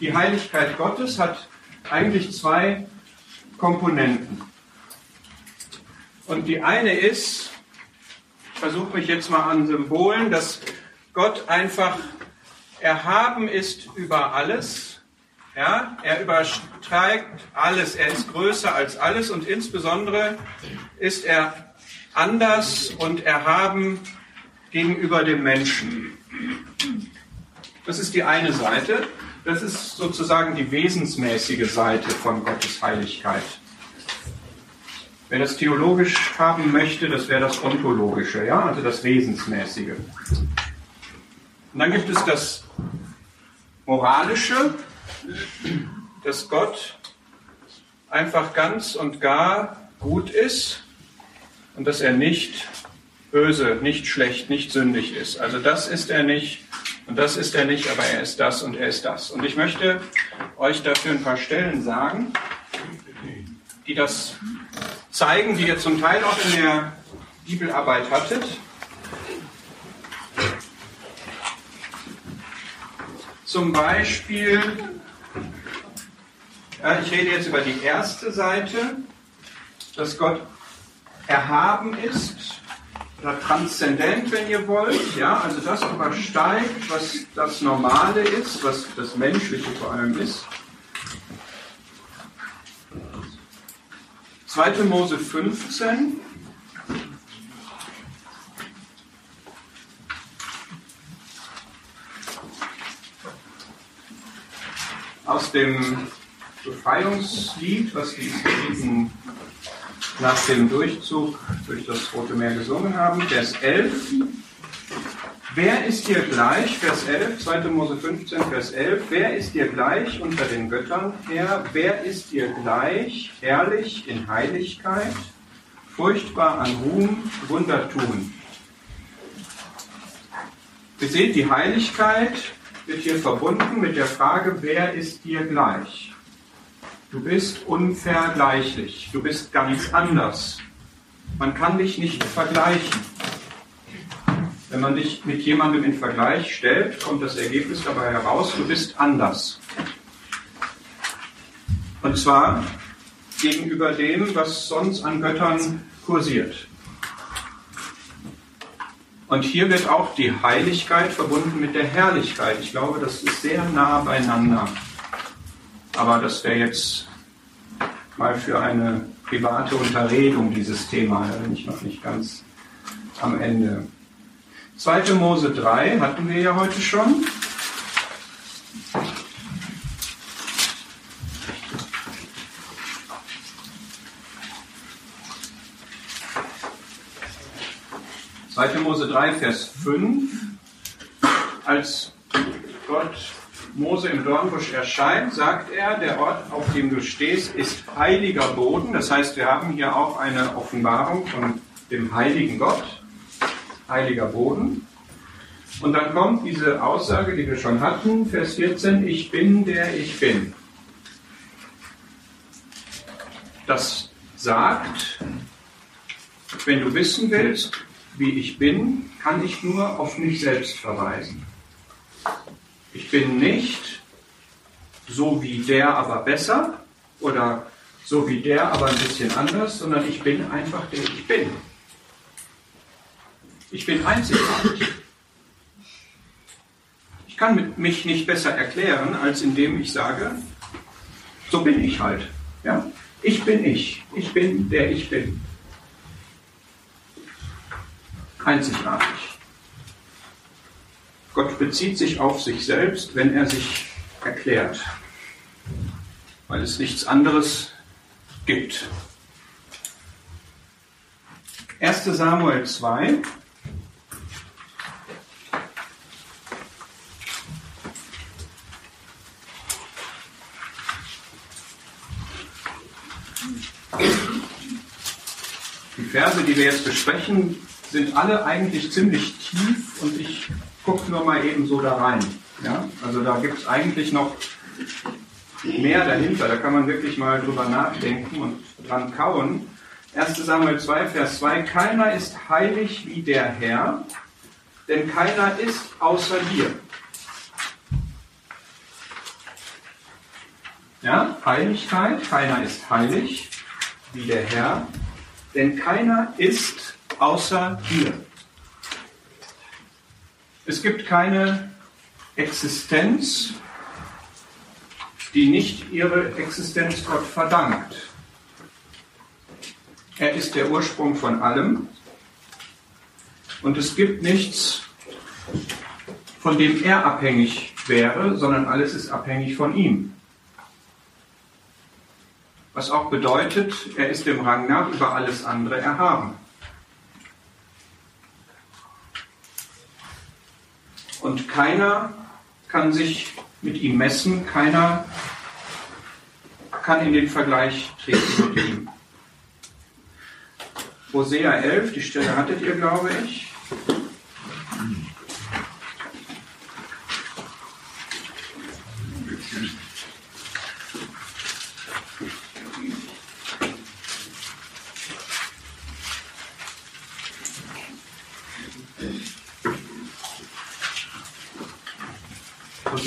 Die Heiligkeit Gottes hat eigentlich zwei Komponenten. Und die eine ist, ich versuche mich jetzt mal an Symbolen, dass Gott einfach erhaben ist über alles. Ja, er übersteigt alles, er ist größer als alles und insbesondere ist er anders und erhaben gegenüber dem Menschen. Das ist die eine Seite. Das ist sozusagen die wesensmäßige Seite von Gottes Heiligkeit. Wer das theologisch haben möchte, das wäre das ontologische, ja, also das Wesensmäßige. Und dann gibt es das moralische, dass Gott einfach ganz und gar gut ist und dass er nicht böse, nicht schlecht, nicht sündig ist. Also das ist er nicht und das ist er nicht, aber er ist das und er ist das. Und ich möchte euch dafür ein paar Stellen sagen, die das zeigen, die ihr zum Teil auch in der Bibelarbeit hattet. Zum Beispiel, ich rede jetzt über die erste Seite, dass Gott erhaben ist oder transzendent, wenn ihr wollt. Ja, also das übersteigt, was das Normale ist, was das Menschliche vor allem ist. 2. Mose 15. Aus dem Befreiungslied, was die Israeliten nach dem Durchzug durch das Rote Meer gesungen haben, Vers 11. Wer ist dir gleich, Vers 11, 2. Mose 15, Vers 11, wer ist dir gleich unter den Göttern, Herr? Wer ist dir gleich, herrlich in Heiligkeit, furchtbar an Ruhm, Wunder tun? Ihr seht, die Heiligkeit wird hier verbunden mit der Frage, wer ist dir gleich? Du bist unvergleichlich, du bist ganz anders. Man kann dich nicht vergleichen. Wenn man dich mit jemandem in Vergleich stellt, kommt das Ergebnis dabei heraus, du bist anders. Und zwar gegenüber dem, was sonst an Göttern kursiert. Und hier wird auch die Heiligkeit verbunden mit der Herrlichkeit. Ich glaube, das ist sehr nah beieinander. Aber das wäre jetzt mal für eine private Unterredung dieses Thema. Da bin ich noch nicht ganz am Ende. 2. Mose 3 hatten wir ja heute schon. Zweite Mose 3, Vers 5. Als Gott Mose im Dornbusch erscheint, sagt er, der Ort, auf dem du stehst, ist heiliger Boden. Das heißt, wir haben hier auch eine Offenbarung von dem heiligen Gott heiliger Boden. Und dann kommt diese Aussage, die wir schon hatten, Vers 14, ich bin der ich bin. Das sagt, wenn du wissen willst, wie ich bin, kann ich nur auf mich selbst verweisen. Ich bin nicht so wie der, aber besser oder so wie der, aber ein bisschen anders, sondern ich bin einfach der ich bin. Ich bin einzigartig. Ich kann mich nicht besser erklären, als indem ich sage, so bin ich halt. Ja? Ich bin ich. Ich bin der ich bin. Einzigartig. Gott bezieht sich auf sich selbst, wenn er sich erklärt, weil es nichts anderes gibt. 1 Samuel 2, Verse, die wir jetzt besprechen, sind alle eigentlich ziemlich tief und ich gucke nur mal eben so da rein. Ja? Also da gibt es eigentlich noch mehr dahinter. Da kann man wirklich mal drüber nachdenken und dran kauen. 1 Samuel 2, Vers 2. Keiner ist heilig wie der Herr, denn keiner ist außer dir. Ja, Heiligkeit, keiner ist heilig wie der Herr, denn keiner ist außer dir. Es gibt keine Existenz, die nicht ihre Existenz Gott verdankt. Er ist der Ursprung von allem und es gibt nichts, von dem er abhängig wäre, sondern alles ist abhängig von ihm. Was auch bedeutet, er ist dem Rang nach über alles andere erhaben. Und keiner kann sich mit ihm messen, keiner kann in den Vergleich treten mit ihm. Hosea 11, die Stelle hattet ihr, glaube ich.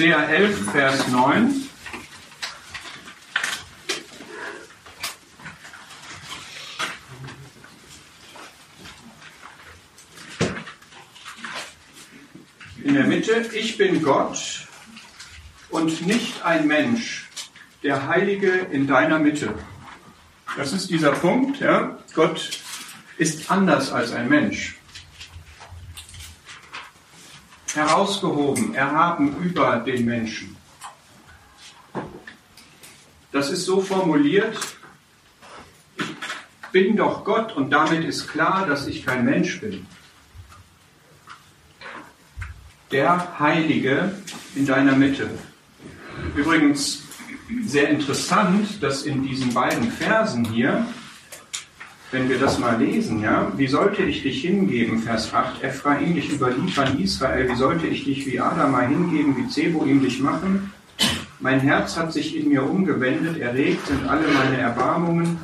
Hosea 11, Vers 9. In der Mitte, ich bin Gott und nicht ein Mensch, der Heilige in deiner Mitte. Das ist dieser Punkt. Ja? Gott ist anders als ein Mensch herausgehoben, erhaben über den Menschen. Das ist so formuliert, ich bin doch Gott und damit ist klar, dass ich kein Mensch bin. Der Heilige in deiner Mitte. Übrigens sehr interessant, dass in diesen beiden Versen hier wenn wir das mal lesen, ja, wie sollte ich dich hingeben, Vers 8, Ephraim dich überliefern, Israel, wie sollte ich dich wie Adama hingeben, wie Zeboim dich machen? Mein Herz hat sich in mir umgewendet, erregt sind alle meine Erbarmungen.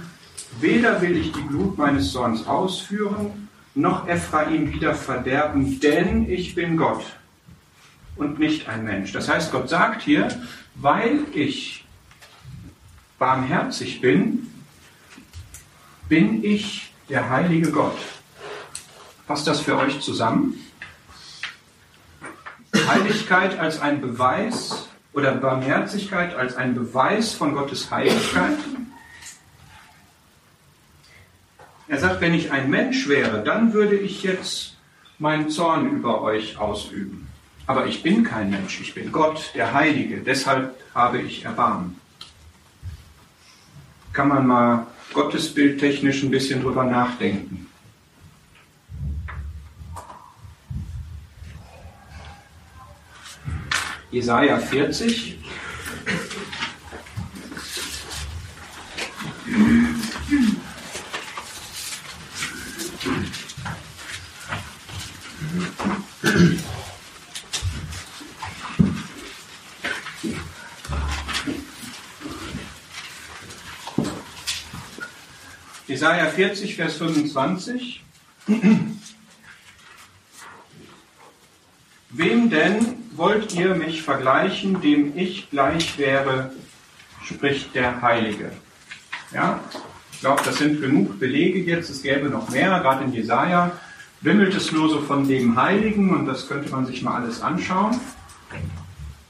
Weder will ich die Blut meines Sohns ausführen, noch Ephraim wieder verderben, denn ich bin Gott und nicht ein Mensch. Das heißt, Gott sagt hier, weil ich barmherzig bin, bin ich der heilige Gott. Passt das für euch zusammen? Heiligkeit als ein Beweis oder Barmherzigkeit als ein Beweis von Gottes Heiligkeit. Er sagt, wenn ich ein Mensch wäre, dann würde ich jetzt meinen Zorn über euch ausüben. Aber ich bin kein Mensch, ich bin Gott, der Heilige, deshalb habe ich Erbarmen. Kann man mal gottesbildtechnisch ein bisschen drüber nachdenken. Jesaja 40. Jesaja 40, Vers 25. Wem denn wollt ihr mich vergleichen, dem ich gleich wäre, spricht der Heilige. Ja, ich glaube, das sind genug Belege jetzt. Es gäbe noch mehr, gerade in Jesaja wimmelt es nur so von dem Heiligen und das könnte man sich mal alles anschauen.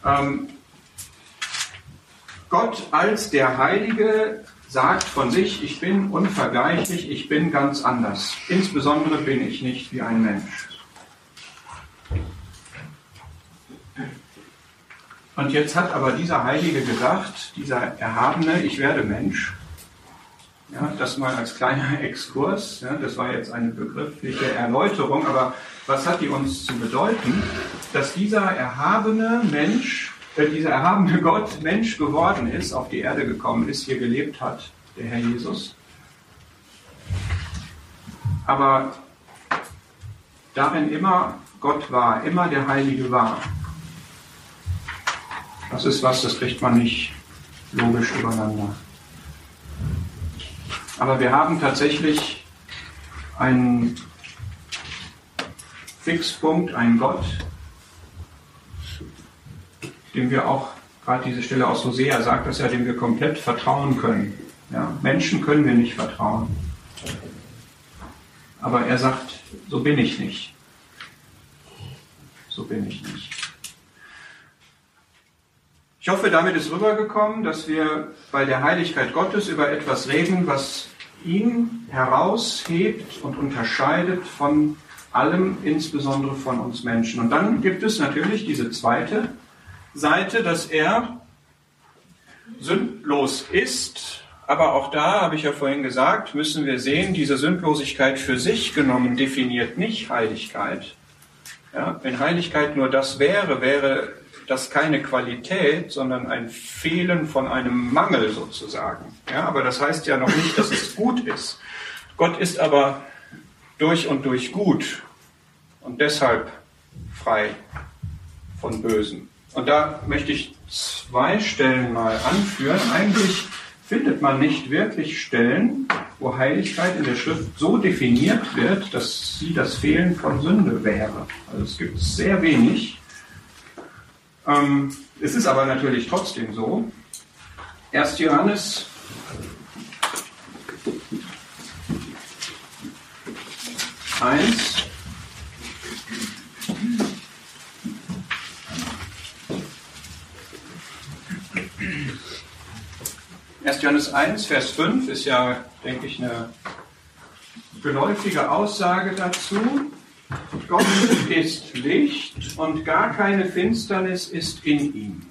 Ähm, Gott als der Heilige sagt von sich, ich bin unvergleichlich, ich bin ganz anders. Insbesondere bin ich nicht wie ein Mensch. Und jetzt hat aber dieser Heilige gesagt, dieser Erhabene, ich werde Mensch. Ja, das mal als kleiner Exkurs. Ja, das war jetzt eine begriffliche Erläuterung, aber was hat die uns zu bedeuten? Dass dieser erhabene Mensch dieser erhabene Gott Mensch geworden ist, auf die Erde gekommen ist, hier gelebt hat, der Herr Jesus. Aber darin immer Gott war, immer der Heilige war. Das ist was, das kriegt man nicht logisch übereinander. Aber wir haben tatsächlich einen Fixpunkt, einen Gott, dem wir auch gerade diese Stelle aus Hosea sagt das ja, dem wir komplett vertrauen können. Ja, Menschen können wir nicht vertrauen. Aber er sagt, so bin ich nicht. So bin ich nicht. Ich hoffe, damit ist rübergekommen, dass wir bei der Heiligkeit Gottes über etwas reden, was ihn heraushebt und unterscheidet von allem, insbesondere von uns Menschen. Und dann gibt es natürlich diese zweite Seite, dass er sündlos ist. Aber auch da, habe ich ja vorhin gesagt, müssen wir sehen, diese Sündlosigkeit für sich genommen definiert nicht Heiligkeit. Ja, wenn Heiligkeit nur das wäre, wäre das keine Qualität, sondern ein Fehlen von einem Mangel sozusagen. Ja, aber das heißt ja noch nicht, dass es gut ist. Gott ist aber durch und durch gut und deshalb frei von Bösen. Und da möchte ich zwei Stellen mal anführen. Eigentlich findet man nicht wirklich Stellen, wo Heiligkeit in der Schrift so definiert wird, dass sie das Fehlen von Sünde wäre. Also es gibt sehr wenig. Ähm, es ist aber natürlich trotzdem so. 1. Johannes eins. Erst Johannes 1, Vers 5 ist ja, denke ich, eine geläufige Aussage dazu. Gott ist Licht und gar keine Finsternis ist in ihm.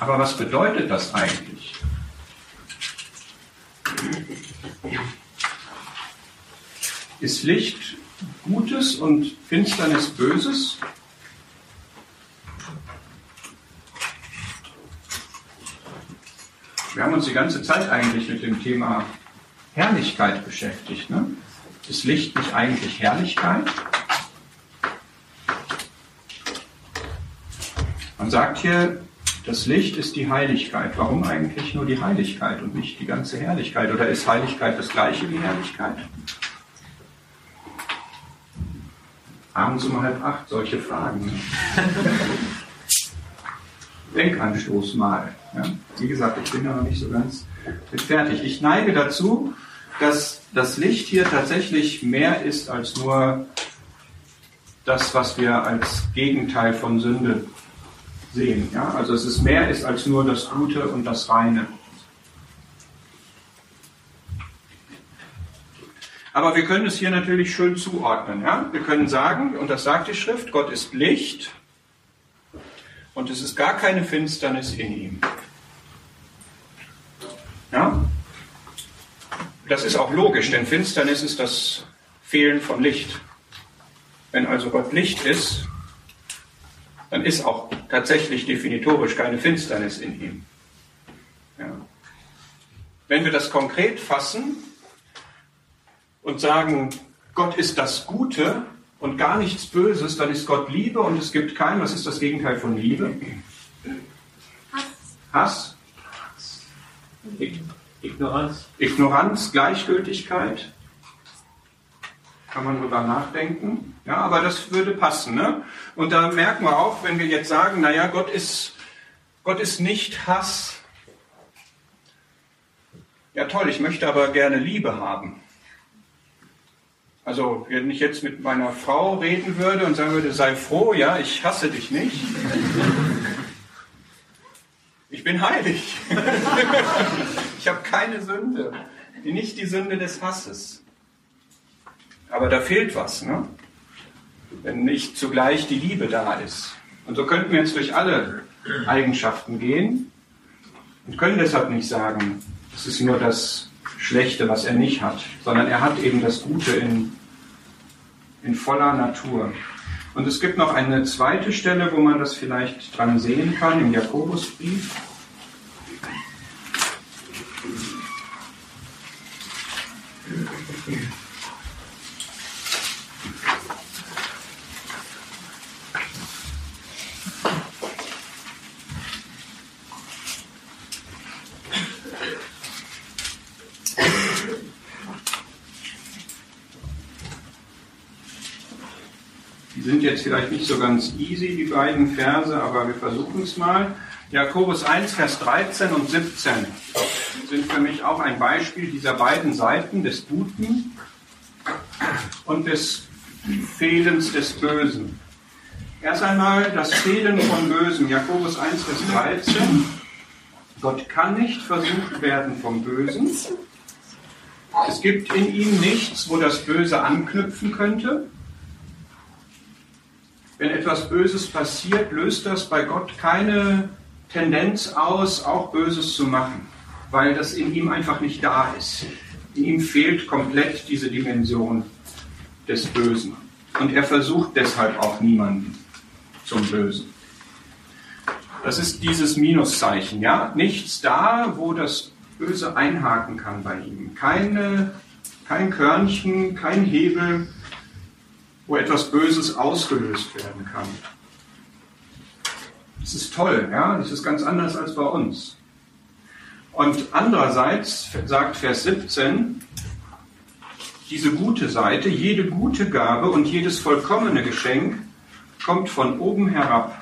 Aber was bedeutet das eigentlich? Ist Licht Gutes und Finsternis Böses? Haben uns die ganze Zeit eigentlich mit dem Thema Herrlichkeit beschäftigt. Ne? Ist Licht nicht eigentlich Herrlichkeit? Man sagt hier, das Licht ist die Heiligkeit. Warum eigentlich nur die Heiligkeit und nicht die ganze Herrlichkeit? Oder ist Heiligkeit das gleiche wie Herrlichkeit? Abends um halb acht solche Fragen. Denkanstoß mal. Ja? Wie gesagt, ich bin da noch nicht so ganz fertig. Ich neige dazu, dass das Licht hier tatsächlich mehr ist als nur das, was wir als Gegenteil von Sünde sehen. Ja? Also es ist mehr ist als nur das Gute und das Reine. Aber wir können es hier natürlich schön zuordnen. Ja? Wir können sagen, und das sagt die Schrift, Gott ist Licht und es ist gar keine Finsternis in ihm. Das ist auch logisch, denn Finsternis ist das Fehlen von Licht. Wenn also Gott Licht ist, dann ist auch tatsächlich definitorisch keine Finsternis in ihm. Ja. Wenn wir das konkret fassen und sagen, Gott ist das Gute und gar nichts Böses, dann ist Gott Liebe und es gibt kein, was ist das Gegenteil von Liebe? Hass. Hass. Ignoranz. Ignoranz, Gleichgültigkeit. Kann man drüber nachdenken. Ja, aber das würde passen. Ne? Und da merken wir auch, wenn wir jetzt sagen, naja, Gott ist, Gott ist nicht Hass. Ja toll, ich möchte aber gerne Liebe haben. Also, wenn ich jetzt mit meiner Frau reden würde und sagen würde, sei froh, ja, ich hasse dich nicht. Ich bin heilig. ich habe keine Sünde. Nicht die Sünde des Hasses. Aber da fehlt was, ne? wenn nicht zugleich die Liebe da ist. Und so könnten wir jetzt durch alle Eigenschaften gehen und können deshalb nicht sagen, es ist nur das Schlechte, was er nicht hat, sondern er hat eben das Gute in, in voller Natur. Und es gibt noch eine zweite Stelle, wo man das vielleicht dran sehen kann, im Jakobusbrief. sind jetzt vielleicht nicht so ganz easy, die beiden Verse, aber wir versuchen es mal. Jakobus 1, Vers 13 und 17 sind für mich auch ein Beispiel dieser beiden Seiten des Guten und des Fehlens des Bösen. Erst einmal das Fehlen von Bösen. Jakobus 1, Vers 13. Gott kann nicht versucht werden vom Bösen. Es gibt in ihm nichts, wo das Böse anknüpfen könnte. Wenn etwas Böses passiert, löst das bei Gott keine Tendenz aus, auch Böses zu machen, weil das in ihm einfach nicht da ist. In ihm fehlt komplett diese Dimension des Bösen. Und er versucht deshalb auch niemanden zum Bösen. Das ist dieses Minuszeichen, ja? Nichts da, wo das Böse einhaken kann bei ihm. Keine, kein Körnchen, kein Hebel, wo etwas Böses ausgelöst werden kann. Das ist toll, ja? Das ist ganz anders als bei uns. Und andererseits sagt Vers 17, diese gute Seite, jede gute Gabe und jedes vollkommene Geschenk kommt von oben herab,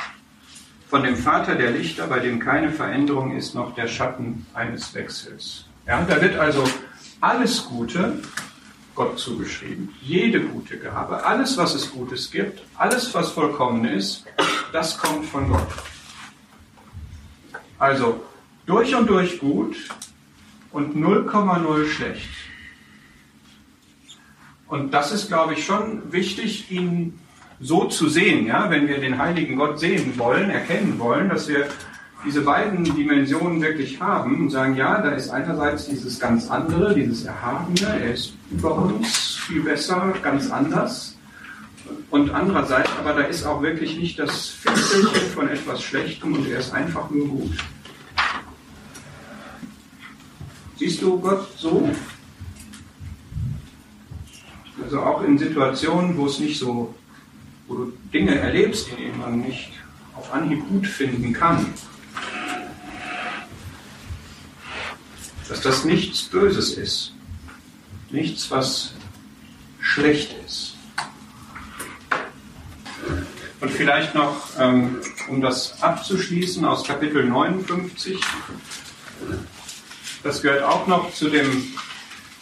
von dem Vater der Lichter, bei dem keine Veränderung ist, noch der Schatten eines Wechsels. Ja, da wird also alles Gute Gott zugeschrieben. Jede gute Gabe, alles, was es Gutes gibt, alles, was vollkommen ist, das kommt von Gott. Also durch und durch gut und 0,0 schlecht. Und das ist, glaube ich, schon wichtig, ihn so zu sehen, ja, wenn wir den heiligen Gott sehen wollen, erkennen wollen, dass wir diese beiden Dimensionen wirklich haben und sagen, ja, da ist einerseits dieses ganz andere, dieses Erhabene, er ist über uns viel besser, ganz anders. Und andererseits, aber da ist auch wirklich nicht das Finsterchen von etwas Schlechtem und er ist einfach nur gut. Siehst du Gott so? Also auch in Situationen, wo es nicht so wo du Dinge erlebst, die man nicht auf Anhieb gut finden kann. Dass das nichts Böses ist. Nichts, was schlecht ist. Und vielleicht noch, ähm, um das abzuschließen, aus Kapitel 59. Das gehört auch noch zu dem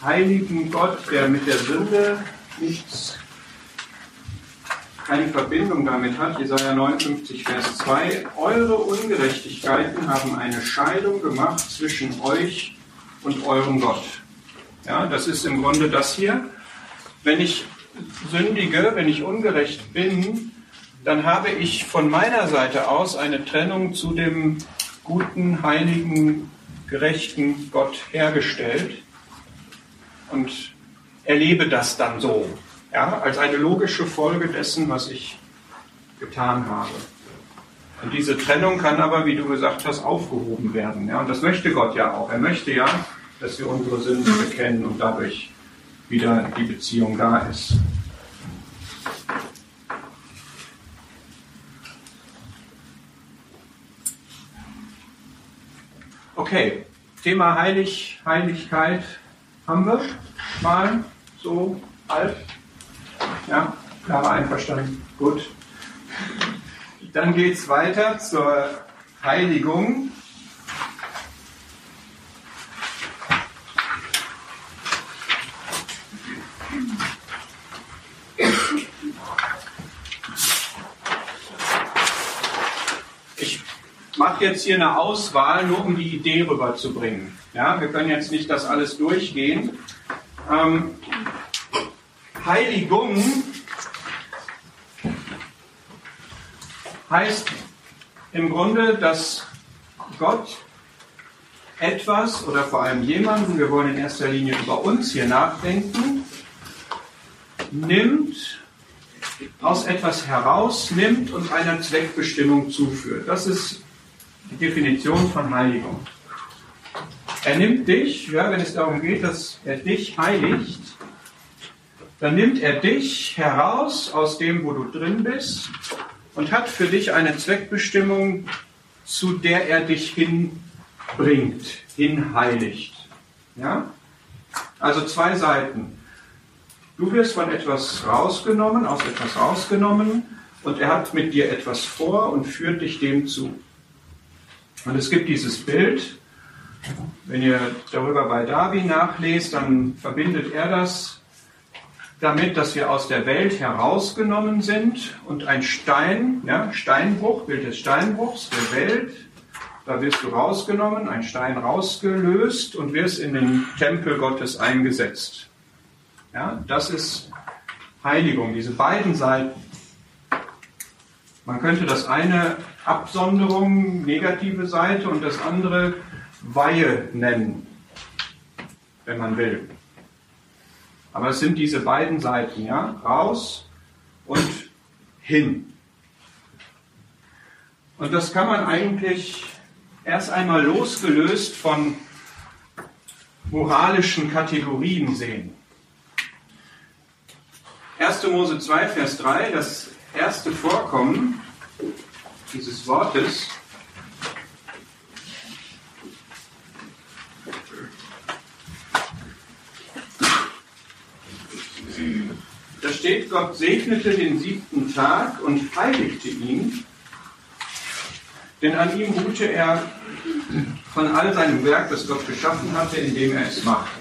heiligen Gott, der mit der Sünde nichts keine Verbindung damit hat, Jesaja 59, Vers 2, eure Ungerechtigkeiten haben eine Scheidung gemacht zwischen euch und eurem Gott. Ja, das ist im Grunde das hier. Wenn ich sündige, wenn ich ungerecht bin, dann habe ich von meiner Seite aus eine Trennung zu dem guten, heiligen, gerechten Gott hergestellt und erlebe das dann so. Ja, als eine logische Folge dessen, was ich getan habe. Und diese Trennung kann aber, wie du gesagt hast, aufgehoben werden. Ja, und das möchte Gott ja auch. Er möchte ja, dass wir unsere Sünden bekennen und dadurch wieder die Beziehung da ist. Okay, Thema Heilig, Heiligkeit haben wir mal so halb. Ja, klar einverstanden. Gut. Dann geht es weiter zur Heiligung. Ich jetzt hier eine Auswahl, nur um die Idee rüberzubringen. Ja, wir können jetzt nicht das alles durchgehen. Ähm, Heiligung heißt im Grunde, dass Gott etwas oder vor allem jemanden, wir wollen in erster Linie über uns hier nachdenken, nimmt, aus etwas herausnimmt und einer Zweckbestimmung zuführt. Das ist die Definition von Heiligung. Er nimmt dich, ja, wenn es darum geht, dass er dich heiligt, dann nimmt er dich heraus aus dem, wo du drin bist und hat für dich eine Zweckbestimmung, zu der er dich hinbringt, hinheiligt. Ja? Also zwei Seiten. Du wirst von etwas rausgenommen, aus etwas rausgenommen und er hat mit dir etwas vor und führt dich dem zu. Und es gibt dieses Bild, wenn ihr darüber bei Darby nachlest, dann verbindet er das damit, dass wir aus der Welt herausgenommen sind und ein Stein, ja, Steinbruch, Bild des Steinbruchs der Welt, da wirst du rausgenommen, ein Stein rausgelöst und wirst in den Tempel Gottes eingesetzt. Ja, das ist Heiligung, diese beiden Seiten. Man könnte das eine Absonderung, negative Seite und das andere Weihe nennen, wenn man will. Aber es sind diese beiden Seiten, ja, raus und hin. Und das kann man eigentlich erst einmal losgelöst von moralischen Kategorien sehen. 1. Mose 2, Vers 3, das erste Vorkommen dieses Wortes Da steht, Gott segnete den siebten Tag und heiligte ihn, denn an ihm ruhte er von all seinem Werk, das Gott geschaffen hatte, indem er es machte.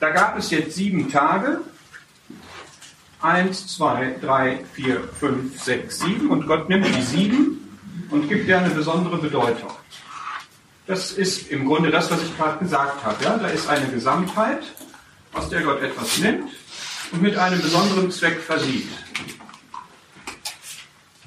Da gab es jetzt sieben Tage. Eins, zwei, drei, vier, fünf, sechs, sieben. Und Gott nimmt die sieben und gibt ihr eine besondere Bedeutung. Das ist im Grunde das, was ich gerade gesagt habe. Ja? Da ist eine Gesamtheit aus der Gott etwas nimmt und mit einem besonderen Zweck versieht.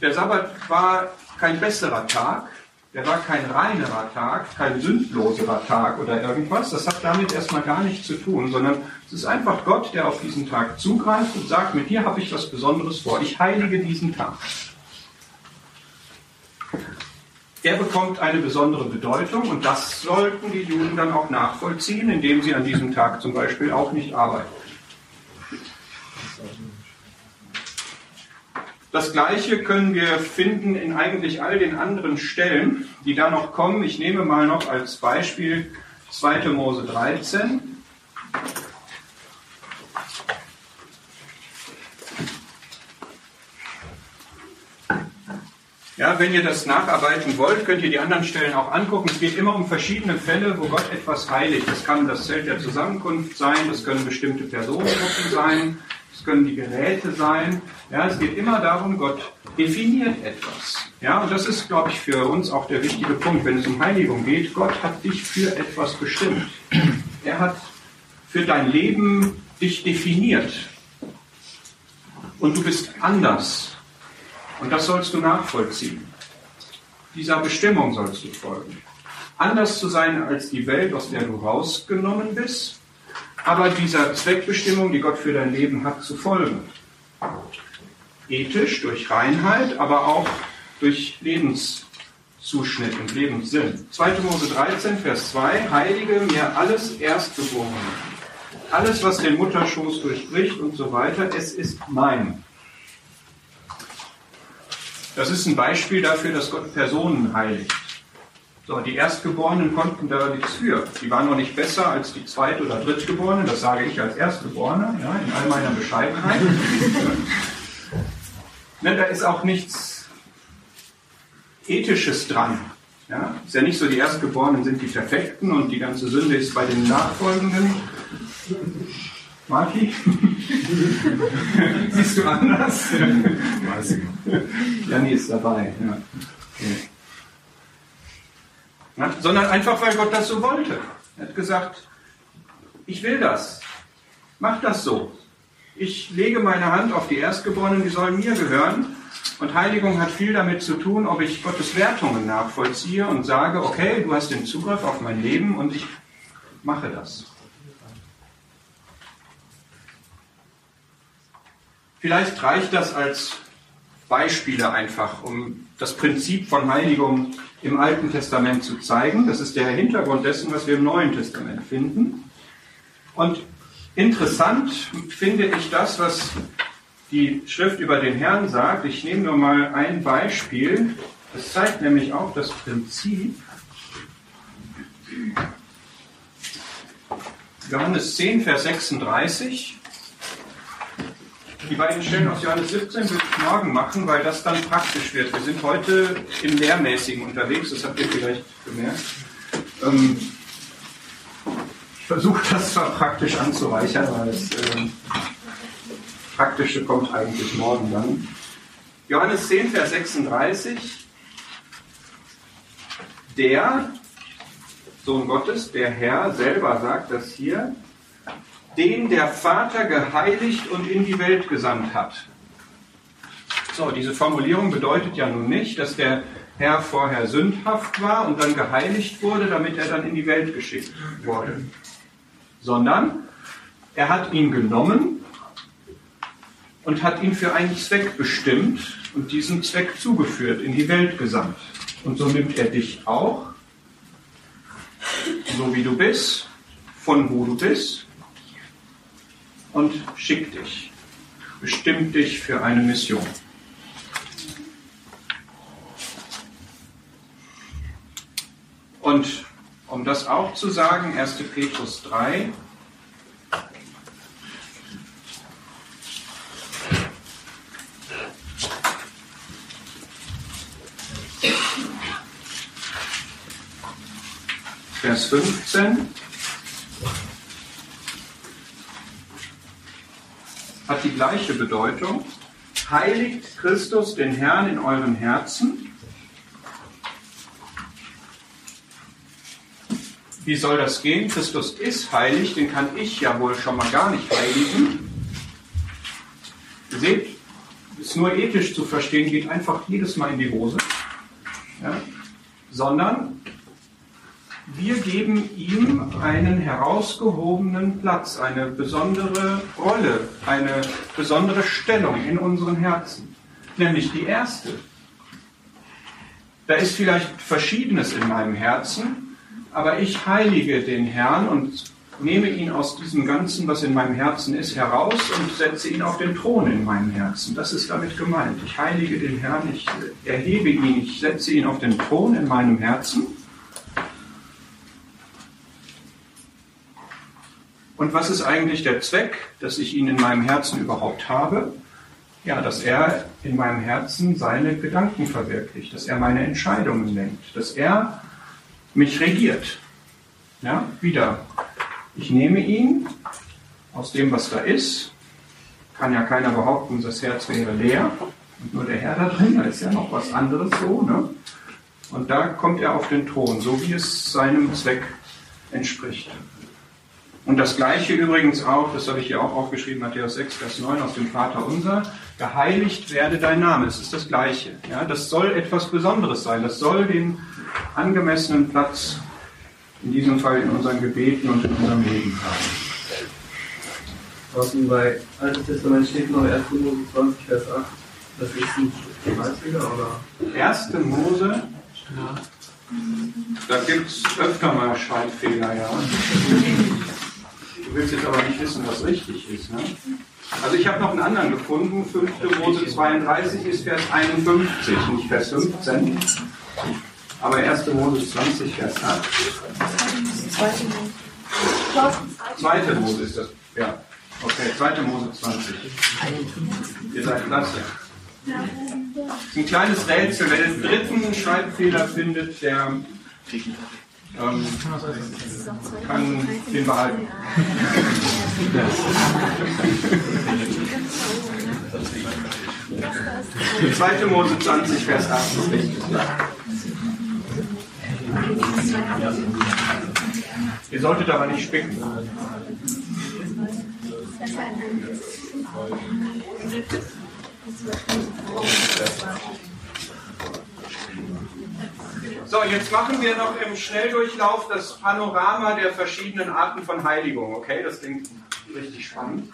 Der Sabbat war kein besserer Tag, der war kein reinerer Tag, kein sündloserer Tag oder irgendwas. Das hat damit erstmal gar nichts zu tun, sondern es ist einfach Gott, der auf diesen Tag zugreift und sagt, mit dir habe ich was Besonderes vor. Ich heilige diesen Tag. Er bekommt eine besondere Bedeutung und das sollten die Juden dann auch nachvollziehen, indem sie an diesem Tag zum Beispiel auch nicht arbeiten. Das Gleiche können wir finden in eigentlich all den anderen Stellen, die da noch kommen. Ich nehme mal noch als Beispiel 2. Mose 13. Ja, wenn ihr das nacharbeiten wollt, könnt ihr die anderen Stellen auch angucken. Es geht immer um verschiedene Fälle, wo Gott etwas heiligt. Das kann das Zelt der Zusammenkunft sein, das können bestimmte Personengruppen sein, können die Geräte sein. Ja, es geht immer darum, Gott definiert etwas. Ja, und das ist, glaube ich, für uns auch der wichtige Punkt, wenn es um Heiligung geht. Gott hat dich für etwas bestimmt. Er hat für dein Leben dich definiert. Und du bist anders und das sollst du nachvollziehen. Dieser Bestimmung sollst du folgen. Anders zu sein als die Welt, aus der du rausgenommen bist, aber dieser Zweckbestimmung, die Gott für dein Leben hat, zu folgen. Ethisch, durch Reinheit, aber auch durch Lebenszuschnitt und Lebenssinn. 2. Mose 13, Vers 2, Heilige mir alles Erstgeborene. Alles, was den Mutterschoß durchbricht und so weiter, es ist mein. Das ist ein Beispiel dafür, dass Gott Personen heiligt. So, die Erstgeborenen konnten da nichts für. Die waren noch nicht besser als die Zweit- oder Drittgeborenen. Das sage ich als Erstgeborener, ja, in all meiner Bescheidenheit. ne, da ist auch nichts Ethisches dran. Ja, ist ja nicht so, die Erstgeborenen sind die Perfekten und die ganze Sünde ist bei den Nachfolgenden. Marki? Siehst du anders? Weiß ich. Janni ist dabei. Ja. Okay. Sondern einfach, weil Gott das so wollte. Er hat gesagt, ich will das. Mach das so. Ich lege meine Hand auf die Erstgeborenen, die sollen mir gehören. Und Heiligung hat viel damit zu tun, ob ich Gottes Wertungen nachvollziehe und sage, okay, du hast den Zugriff auf mein Leben und ich mache das. Vielleicht reicht das als Beispiele einfach, um das Prinzip von Heiligung im Alten Testament zu zeigen. Das ist der Hintergrund dessen, was wir im Neuen Testament finden. Und interessant finde ich das, was die Schrift über den Herrn sagt. Ich nehme nur mal ein Beispiel. Das zeigt nämlich auch das Prinzip. Johannes 10, Vers 36. Die beiden Stellen aus Johannes 17 will ich morgen machen, weil das dann praktisch wird. Wir sind heute im Lehrmäßigen unterwegs, das habt ihr vielleicht gemerkt. Ähm, ich versuche das zwar praktisch anzureichern, weil das ähm, Praktische kommt eigentlich morgen dann. Johannes 10, Vers 36. Der Sohn Gottes, der Herr selber sagt das hier, den der Vater geheiligt und in die Welt gesandt hat. So, diese Formulierung bedeutet ja nun nicht, dass der Herr vorher sündhaft war und dann geheiligt wurde, damit er dann in die Welt geschickt wurde, sondern er hat ihn genommen und hat ihn für einen Zweck bestimmt und diesen Zweck zugeführt, in die Welt gesandt. Und so nimmt er dich auch, so wie du bist, von wo du bist, und schickt dich, bestimmt dich für eine Mission. Und um das auch zu sagen, 1. Petrus 3, Vers 15. Hat die gleiche Bedeutung. Heiligt Christus den Herrn in euren Herzen. Wie soll das gehen? Christus ist heilig, den kann ich ja wohl schon mal gar nicht heiligen. Seht, ist nur ethisch zu verstehen, geht einfach jedes Mal in die Hose. Ja? Sondern wir geben ihm einen herausgehobenen Platz, eine besondere Rolle, eine besondere Stellung in unseren Herzen. Nämlich die erste. Da ist vielleicht Verschiedenes in meinem Herzen, aber ich heilige den Herrn und nehme ihn aus diesem Ganzen, was in meinem Herzen ist, heraus und setze ihn auf den Thron in meinem Herzen. Das ist damit gemeint. Ich heilige den Herrn, ich erhebe ihn, ich setze ihn auf den Thron in meinem Herzen Und was ist eigentlich der Zweck, dass ich ihn in meinem Herzen überhaupt habe? Ja, dass er in meinem Herzen seine Gedanken verwirklicht, dass er meine Entscheidungen lenkt, dass er mich regiert. Ja, wieder. Ich nehme ihn aus dem, was da ist. Kann ja keiner behaupten, das Herz wäre leer und nur der Herr da drin, da ist ja noch was anderes so. Ne? Und da kommt er auf den Thron, so wie es seinem Zweck entspricht. Und das gleiche übrigens auch, das habe ich hier auch aufgeschrieben, Matthäus 6, Vers 9 aus dem Vater unser, geheiligt werde dein Name. Es ist das gleiche. Ja, das soll etwas Besonderes sein. Das soll den angemessenen Platz, in diesem Fall in unseren Gebeten und in unserem Leben haben. Draußen bei Altes Testament steht noch 1. Mose 20, Vers 8. Das ist ein Schreibfehler, oder? 1. Mose, ja. da gibt es öfter mal Schreibfehler, ja. Du willst jetzt aber nicht wissen, was richtig ist. Ne? Also ich habe noch einen anderen gefunden. 5. Mose 32 ist Vers 51, nicht Vers 15. Aber 1. Mose 20, Vers 8. 2. Mose ist das. Ja. Okay, 2. Mose 20. Ihr seid klasse. Ein kleines Rätsel, wer den dritten Schreibfehler findet, der ähm, kann den behalten. 2. Mose 20, Vers 8. Ihr solltet aber nicht spicken. So, jetzt machen wir noch im Schnelldurchlauf das Panorama der verschiedenen Arten von Heiligung. Okay, das klingt richtig spannend.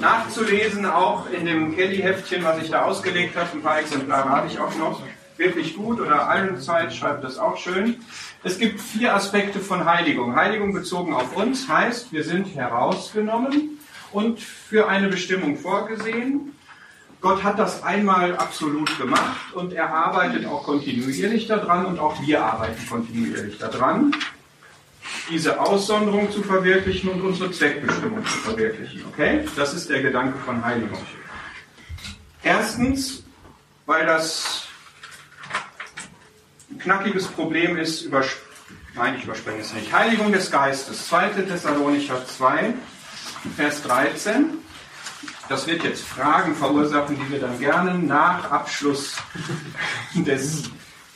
Nachzulesen auch in dem Kelly-Heftchen, was ich da ausgelegt habe. Ein paar Exemplare habe ich auch noch. Wirklich gut oder allen Zeit schreibt das auch schön. Es gibt vier Aspekte von Heiligung. Heiligung bezogen auf uns heißt, wir sind herausgenommen und für eine Bestimmung vorgesehen. Gott hat das einmal absolut gemacht und er arbeitet auch kontinuierlich daran und auch wir arbeiten kontinuierlich daran. diese Aussonderung zu verwirklichen und unsere Zweckbestimmung zu verwirklichen. Okay? Das ist der Gedanke von Heiligung. Erstens, weil das ein knackiges Problem ist, nein, ich überspringe es nicht. Heiligung des Geistes, 2. Thessalonicher 2, Vers 13. Das wird jetzt Fragen verursachen, die wir dann gerne nach Abschluss des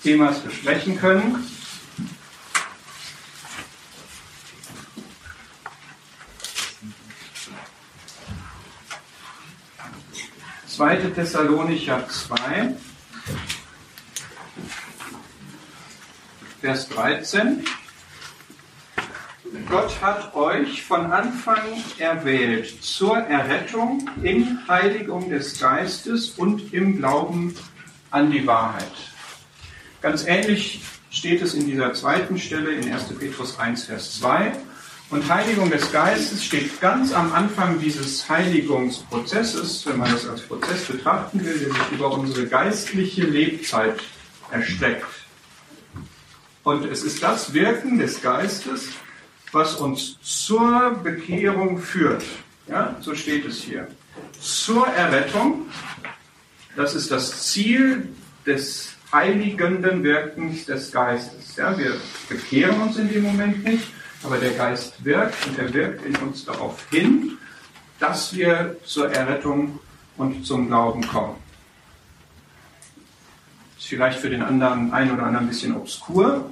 Themas besprechen können. 2. Thessalonicher 2, Vers 13. Gott hat euch von Anfang erwählt zur Errettung in Heiligung des Geistes und im Glauben an die Wahrheit. Ganz ähnlich steht es in dieser zweiten Stelle in 1. Petrus 1, Vers 2. Und Heiligung des Geistes steht ganz am Anfang dieses Heiligungsprozesses, wenn man das als Prozess betrachten will, der sich über unsere geistliche Lebzeit erstreckt. Und es ist das Wirken des Geistes, was uns zur Bekehrung führt. Ja, so steht es hier. Zur Errettung, das ist das Ziel des heiligenden Wirkens des Geistes. Ja, wir bekehren uns in dem Moment nicht, aber der Geist wirkt und er wirkt in uns darauf hin, dass wir zur Errettung und zum Glauben kommen. Ist vielleicht für den anderen ein oder anderen ein bisschen obskur.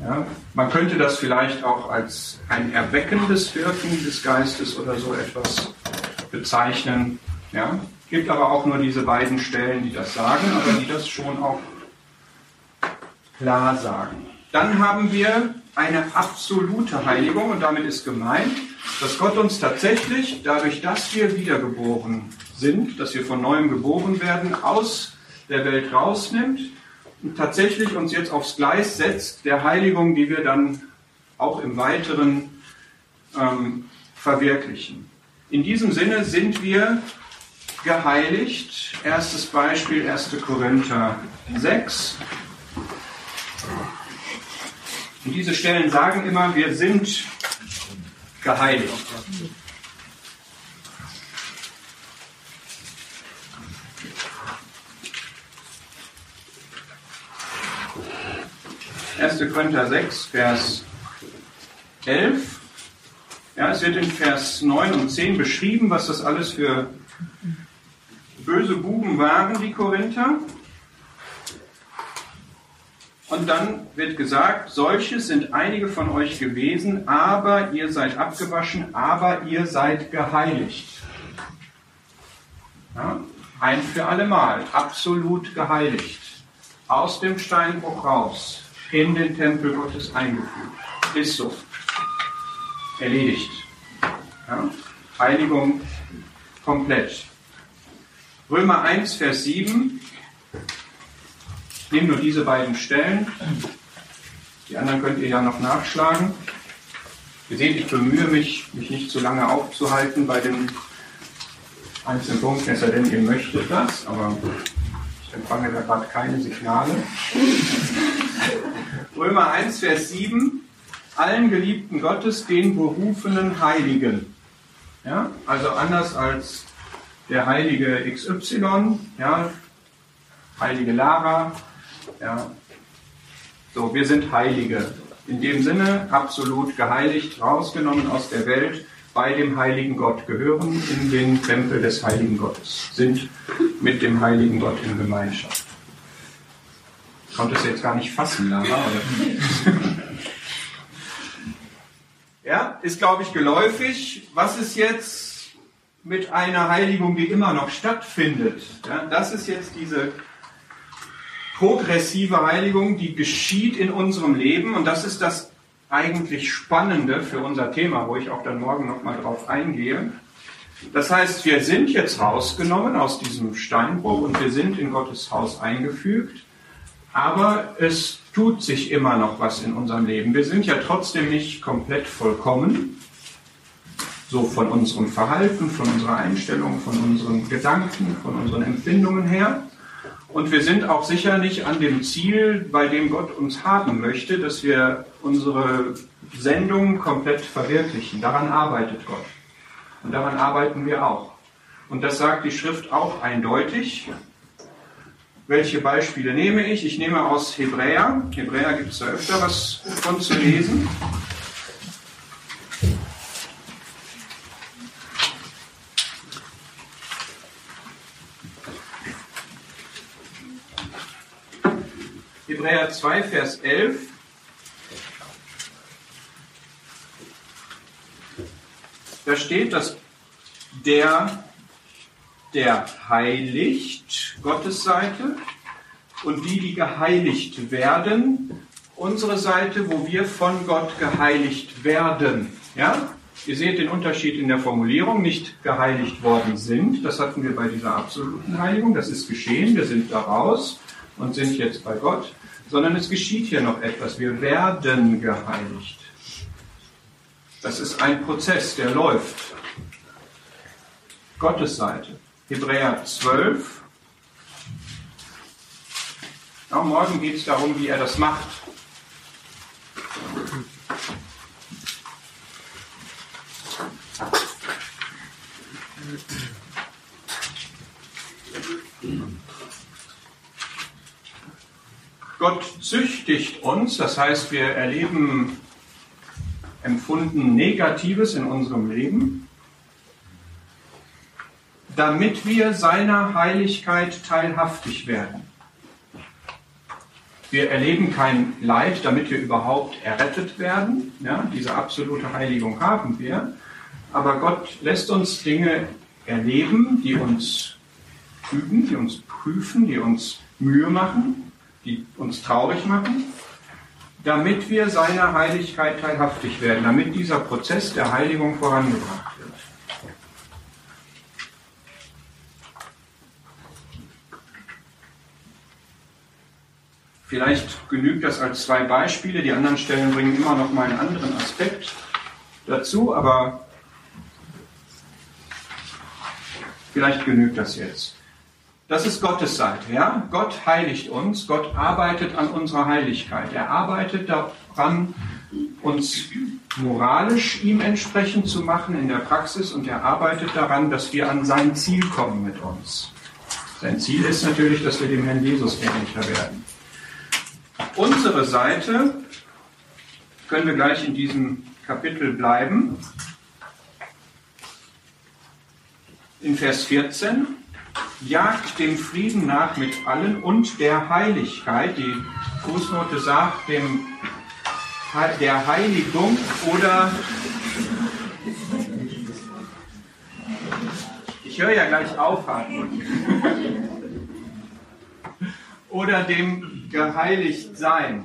Ja, man könnte das vielleicht auch als ein erweckendes Wirken des Geistes oder so etwas bezeichnen. Ja, gibt aber auch nur diese beiden Stellen, die das sagen, aber die das schon auch klar sagen. Dann haben wir eine absolute Heiligung und damit ist gemeint, dass Gott uns tatsächlich, dadurch, dass wir wiedergeboren sind, dass wir von neuem geboren werden, aus der Welt rausnimmt tatsächlich uns jetzt aufs Gleis setzt der Heiligung, die wir dann auch im Weiteren ähm, verwirklichen. In diesem Sinne sind wir geheiligt. Erstes Beispiel 1. Korinther 6. Und diese Stellen sagen immer, wir sind geheiligt. Erste Korinther 6, Vers 11. Ja, es wird in Vers 9 und 10 beschrieben, was das alles für böse Buben waren, die Korinther. Und dann wird gesagt, solche sind einige von euch gewesen, aber ihr seid abgewaschen, aber ihr seid geheiligt. Ja? Ein für allemal, absolut geheiligt. Aus dem Steinbruch raus, in den Tempel Gottes eingefügt. Ist so. Erledigt. Ja? Heiligung komplett. Römer 1, Vers 7 ich nehme nur diese beiden Stellen. Die anderen könnt ihr ja noch nachschlagen. Ihr seht, ich bemühe mich, mich nicht zu lange aufzuhalten bei den einzelnen Punkten, es sei denn, ihr möchtet das, aber ich empfange da gerade keine Signale. Römer 1, Vers 7. Allen Geliebten Gottes, den berufenen Heiligen. Ja, also anders als der heilige XY, ja, heilige Lara, ja. So, wir sind Heilige. In dem Sinne absolut geheiligt, rausgenommen aus der Welt, bei dem heiligen Gott gehören, in den Tempel des heiligen Gottes, sind mit dem heiligen Gott in Gemeinschaft. Ich konnte es jetzt gar nicht fassen, Lara. Oder? ja, ist, glaube ich, geläufig. Was ist jetzt mit einer Heiligung, die immer noch stattfindet? Ja, das ist jetzt diese progressive Heiligung, die geschieht in unserem Leben und das ist das eigentlich Spannende für unser Thema, wo ich auch dann morgen nochmal drauf eingehe. Das heißt, wir sind jetzt rausgenommen aus diesem Steinbruch und wir sind in Gottes Haus eingefügt, aber es tut sich immer noch was in unserem Leben. Wir sind ja trotzdem nicht komplett vollkommen, so von unserem Verhalten, von unserer Einstellung, von unseren Gedanken, von unseren Empfindungen her. Und wir sind auch sicher nicht an dem Ziel, bei dem Gott uns haben möchte, dass wir unsere Sendung komplett verwirklichen. Daran arbeitet Gott. Und daran arbeiten wir auch. Und das sagt die Schrift auch eindeutig. Welche Beispiele nehme ich? Ich nehme aus Hebräer. Hebräer gibt es da öfter was von zu lesen. Hebräer 2, Vers 11. Da steht, dass der, der heiligt, Gottes Seite, und die, die geheiligt werden, unsere Seite, wo wir von Gott geheiligt werden. Ja? Ihr seht den Unterschied in der Formulierung, nicht geheiligt worden sind. Das hatten wir bei dieser absoluten Heiligung. Das ist geschehen. Wir sind daraus und sind jetzt bei Gott. Sondern es geschieht hier noch etwas. Wir werden geheiligt. Das ist ein Prozess, der läuft. Gottes Seite. Hebräer 12. Auch morgen geht es darum, wie er das macht. Gott züchtigt uns, das heißt, wir erleben empfunden Negatives in unserem Leben damit wir seiner Heiligkeit teilhaftig werden. Wir erleben kein Leid, damit wir überhaupt errettet werden. Ja, diese absolute Heiligung haben wir. Aber Gott lässt uns Dinge erleben, die uns üben, die uns prüfen, die uns Mühe machen, die uns traurig machen, damit wir seiner Heiligkeit teilhaftig werden, damit dieser Prozess der Heiligung vorangebracht wird. Vielleicht genügt das als zwei Beispiele. Die anderen Stellen bringen immer noch mal einen anderen Aspekt dazu, aber vielleicht genügt das jetzt. Das ist Gottes Seite, ja? Gott heiligt uns, Gott arbeitet an unserer Heiligkeit. Er arbeitet daran, uns moralisch ihm entsprechend zu machen in der Praxis und er arbeitet daran, dass wir an sein Ziel kommen mit uns. Sein Ziel ist natürlich, dass wir dem Herrn Jesus ähnlicher werden. Unsere Seite können wir gleich in diesem Kapitel bleiben. In Vers 14. Jagt dem Frieden nach mit allen und der Heiligkeit. Die Fußnote sagt dem, der Heiligung oder ich höre ja gleich auf, Hartmut. oder dem geheiligt sein.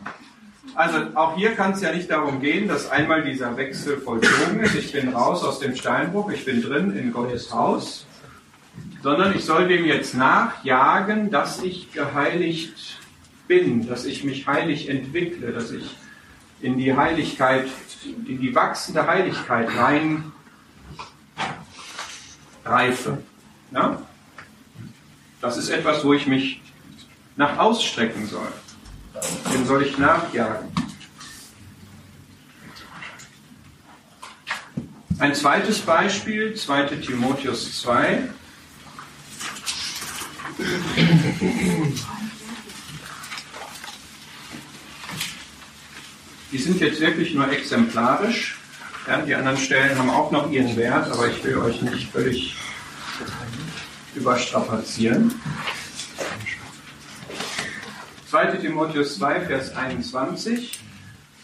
Also auch hier kann es ja nicht darum gehen, dass einmal dieser Wechsel vollzogen ist. Ich bin raus aus dem Steinbruch, ich bin drin in Gottes Haus, sondern ich soll dem jetzt nachjagen, dass ich geheiligt bin, dass ich mich heilig entwickle, dass ich in die Heiligkeit, in die wachsende Heiligkeit rein reife. Ja? Das ist etwas, wo ich mich nach ausstrecken soll. Dem soll ich nachjagen. Ein zweites Beispiel, 2 Timotheus 2. Die sind jetzt wirklich nur exemplarisch. Ja, die anderen Stellen haben auch noch ihren Wert, aber ich will euch nicht völlig überstrapazieren. 2 Timotheus 2, Vers 21.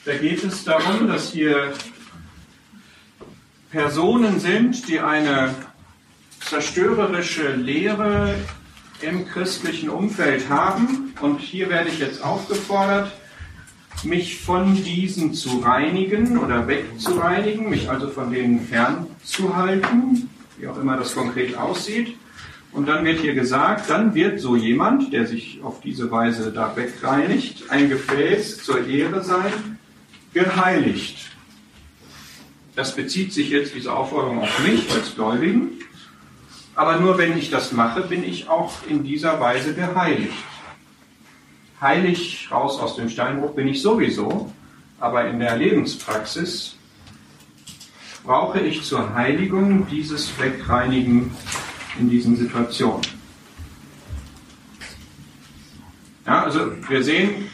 Da geht es darum, dass hier Personen sind, die eine zerstörerische Lehre im christlichen Umfeld haben. Und hier werde ich jetzt aufgefordert, mich von diesen zu reinigen oder wegzureinigen, mich also von denen fernzuhalten, wie auch immer das konkret aussieht. Und dann wird hier gesagt, dann wird so jemand, der sich auf diese Weise da wegreinigt, ein Gefäß zur Ehre sein, geheiligt. Das bezieht sich jetzt, diese Aufforderung, auf mich als Gläubigen. Aber nur wenn ich das mache, bin ich auch in dieser Weise geheiligt. Heilig raus aus dem Steinbruch bin ich sowieso, Aber in der Lebenspraxis brauche ich zur Heiligung dieses Wegreinigen in diesen Situationen. Ja, also wir sehen,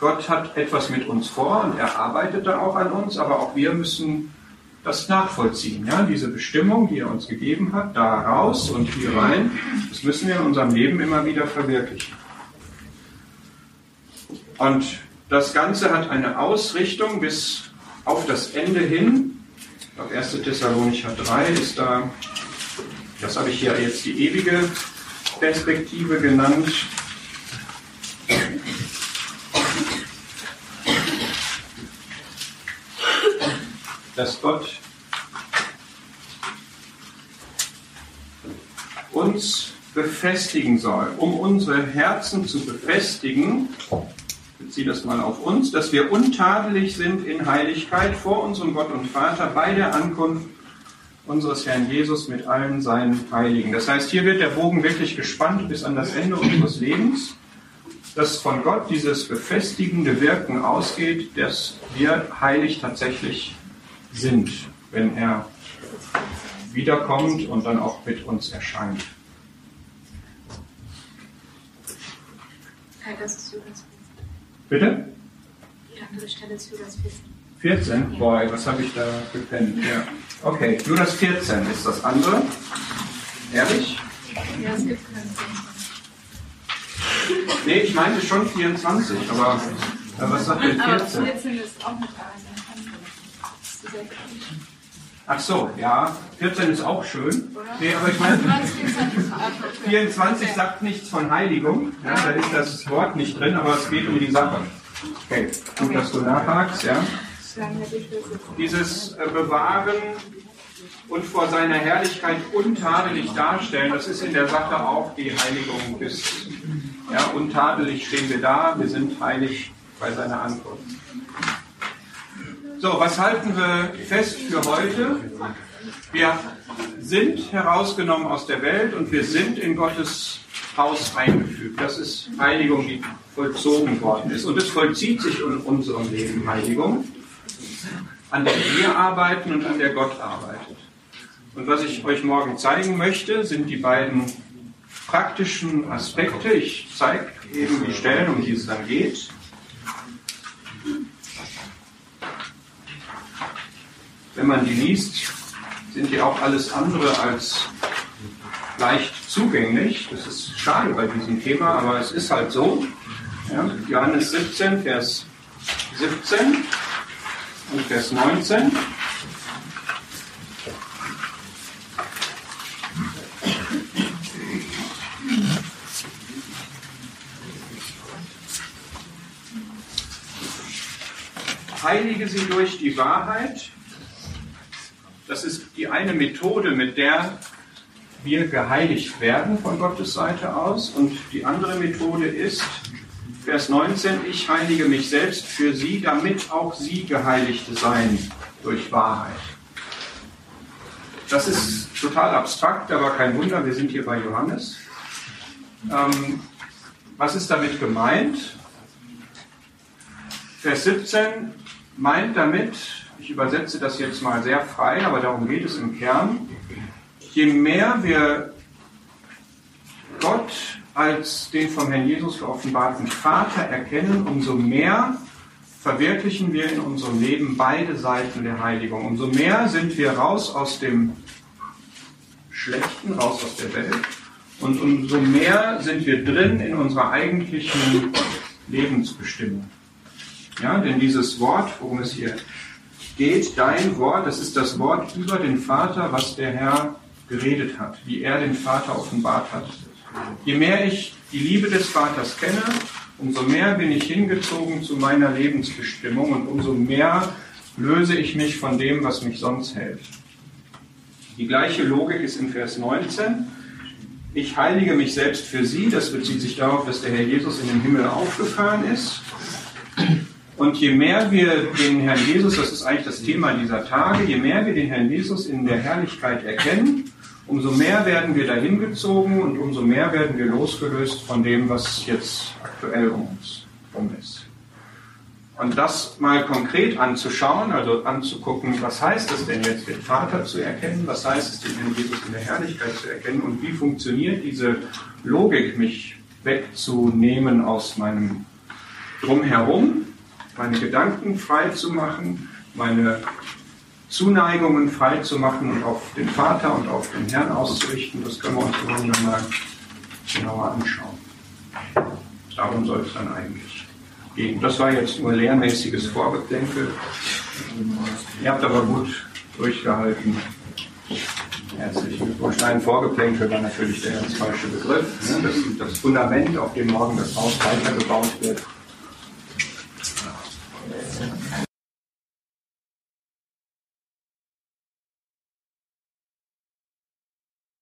Gott hat etwas mit uns vor und er arbeitet da auch an uns, aber auch wir müssen das nachvollziehen. Ja? Diese Bestimmung, die er uns gegeben hat, da raus und hier rein, das müssen wir in unserem Leben immer wieder verwirklichen. Und das Ganze hat eine Ausrichtung bis auf das Ende hin. Ich glaube, 1. Thessalonicher 3 ist da, das habe ich hier jetzt die ewige Perspektive genannt. dass Gott uns befestigen soll, um unsere Herzen zu befestigen, beziehe das mal auf uns, dass wir untadelig sind in Heiligkeit vor unserem Gott und Vater bei der Ankunft unseres Herrn Jesus mit allen seinen Heiligen. Das heißt, hier wird der Bogen wirklich gespannt bis an das Ende unseres Lebens, dass von Gott dieses befestigende Wirken ausgeht, dass wir heilig tatsächlich sind, wenn er wiederkommt und dann auch mit uns erscheint. Das ist Judas 14. Bitte? Die andere Stelle ist Judas 14. 14? Boah, was habe ich da gepennt? Ja. Okay, Judas 14 ist das andere. Ehrlich? Ja, es gibt keinen 24. Nee, ich meinte schon 24, aber was sagt denn 14? Aber 14 ist auch nicht da. Ach so, ja. 14 ist auch schön. Nee, aber ich meine, 24 sagt nichts von Heiligung. Ja, da ist das Wort nicht drin, aber es geht um die Sache. Okay, gut, dass du nachhakst, ja. Dieses äh, Bewahren und vor seiner Herrlichkeit untadelig darstellen, das ist in der Sache auch die Heiligung des, ja, untadelig stehen wir da, wir sind heilig bei seiner Ankunft. So, was halten wir fest für heute? Wir sind herausgenommen aus der Welt und wir sind in Gottes Haus eingefügt. Das ist Heiligung, die vollzogen worden ist. Und es vollzieht sich in unserem Leben Heiligung, an der wir arbeiten und an der Gott arbeitet. Und was ich euch morgen zeigen möchte, sind die beiden praktischen Aspekte. Ich zeige eben die Stellen, um die es dann geht. wenn man die liest, sind die auch alles andere als leicht zugänglich. Das ist schade bei diesem Thema, aber es ist halt so. Ja, Johannes 17, Vers 17 und Vers 19. Heilige sie durch die Wahrheit. Das ist die eine Methode, mit der wir geheiligt werden von Gottes Seite aus. Und die andere Methode ist, Vers 19, ich heilige mich selbst für sie, damit auch sie geheiligt seien durch Wahrheit. Das ist total abstrakt, aber kein Wunder, wir sind hier bei Johannes. Ähm, was ist damit gemeint? Vers 17 meint damit, ich übersetze das jetzt mal sehr frei, aber darum geht es im Kern. Je mehr wir Gott als den vom Herrn Jesus geoffenbarten Vater erkennen, umso mehr verwirklichen wir in unserem Leben beide Seiten der Heiligung. Umso mehr sind wir raus aus dem Schlechten, raus aus der Welt. Und umso mehr sind wir drin in unserer eigentlichen Lebensbestimmung. Ja, denn dieses Wort, worum es hier geht dein Wort, das ist das Wort über den Vater, was der Herr geredet hat, wie er den Vater offenbart hat. Je mehr ich die Liebe des Vaters kenne, umso mehr bin ich hingezogen zu meiner Lebensbestimmung und umso mehr löse ich mich von dem, was mich sonst hält. Die gleiche Logik ist in Vers 19. Ich heilige mich selbst für sie. Das bezieht sich darauf, dass der Herr Jesus in den Himmel aufgefahren ist. Und je mehr wir den Herrn Jesus, das ist eigentlich das Thema dieser Tage, je mehr wir den Herrn Jesus in der Herrlichkeit erkennen, umso mehr werden wir dahin gezogen und umso mehr werden wir losgelöst von dem, was jetzt aktuell um uns rum ist. Und das mal konkret anzuschauen, also anzugucken, was heißt es denn jetzt, den Vater zu erkennen, was heißt es, den Jesus in der Herrlichkeit zu erkennen und wie funktioniert diese Logik, mich wegzunehmen aus meinem Drumherum, meine Gedanken frei zu machen, meine Zuneigungen frei zu machen und auf den Vater und auf den Herrn auszurichten, das können wir uns irgendwann mal genauer anschauen. Darum soll es dann eigentlich gehen. Das war jetzt nur lehrmäßiges Vorgeplänkel. Ihr habt aber gut durchgehalten. Herzlichen Glückwunsch. Ein Vorgeplänkel war natürlich der ganz falsche Begriff. Das, das Fundament, auf dem morgen das Haus weitergebaut wird.